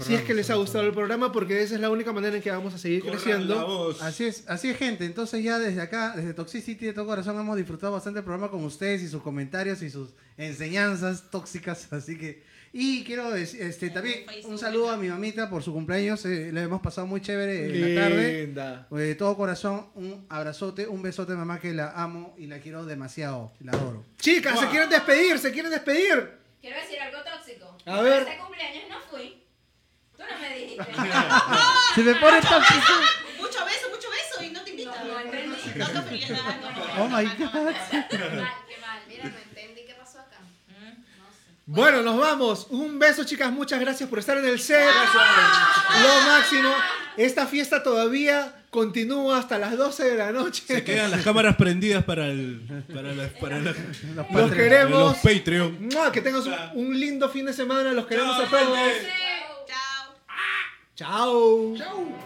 Si es que les ha gustado el programa, porque esa es la única manera en que vamos a seguir Corran creciendo. Así es, así es, gente. Entonces ya desde acá, desde Toxicity de todo corazón, hemos disfrutado bastante el programa con ustedes y sus comentarios y sus enseñanzas tóxicas. Así que, y quiero decir, este, también un saludo a mi mamita por su cumpleaños. eh, le hemos pasado muy chévere en la tarde. Linda. Eh, De todo corazón, un abrazote, un besote, mamá, que la amo y la quiero demasiado. La adoro. Chicas, se quieren despedir, se quieren despedir. Quiero decir algo tóxico. A ver. Este cumpleaños no fui. Tú no me dijiste. Se me pone tóxico. Mucho beso, mucho beso y no te invitan. No, no entendí. No, Oh. Bueno, nos vamos. Un beso, chicas. Muchas gracias por estar en el set. Lo máximo. Esta fiesta todavía continúa hasta las 12 de la noche. Se quedan las cámaras prendidas para el para la- para la- Los queremos. los Patreon. ¡Mua! Que tengas un, un lindo fin de semana. Los queremos a todos. Chao. Chao. Chau.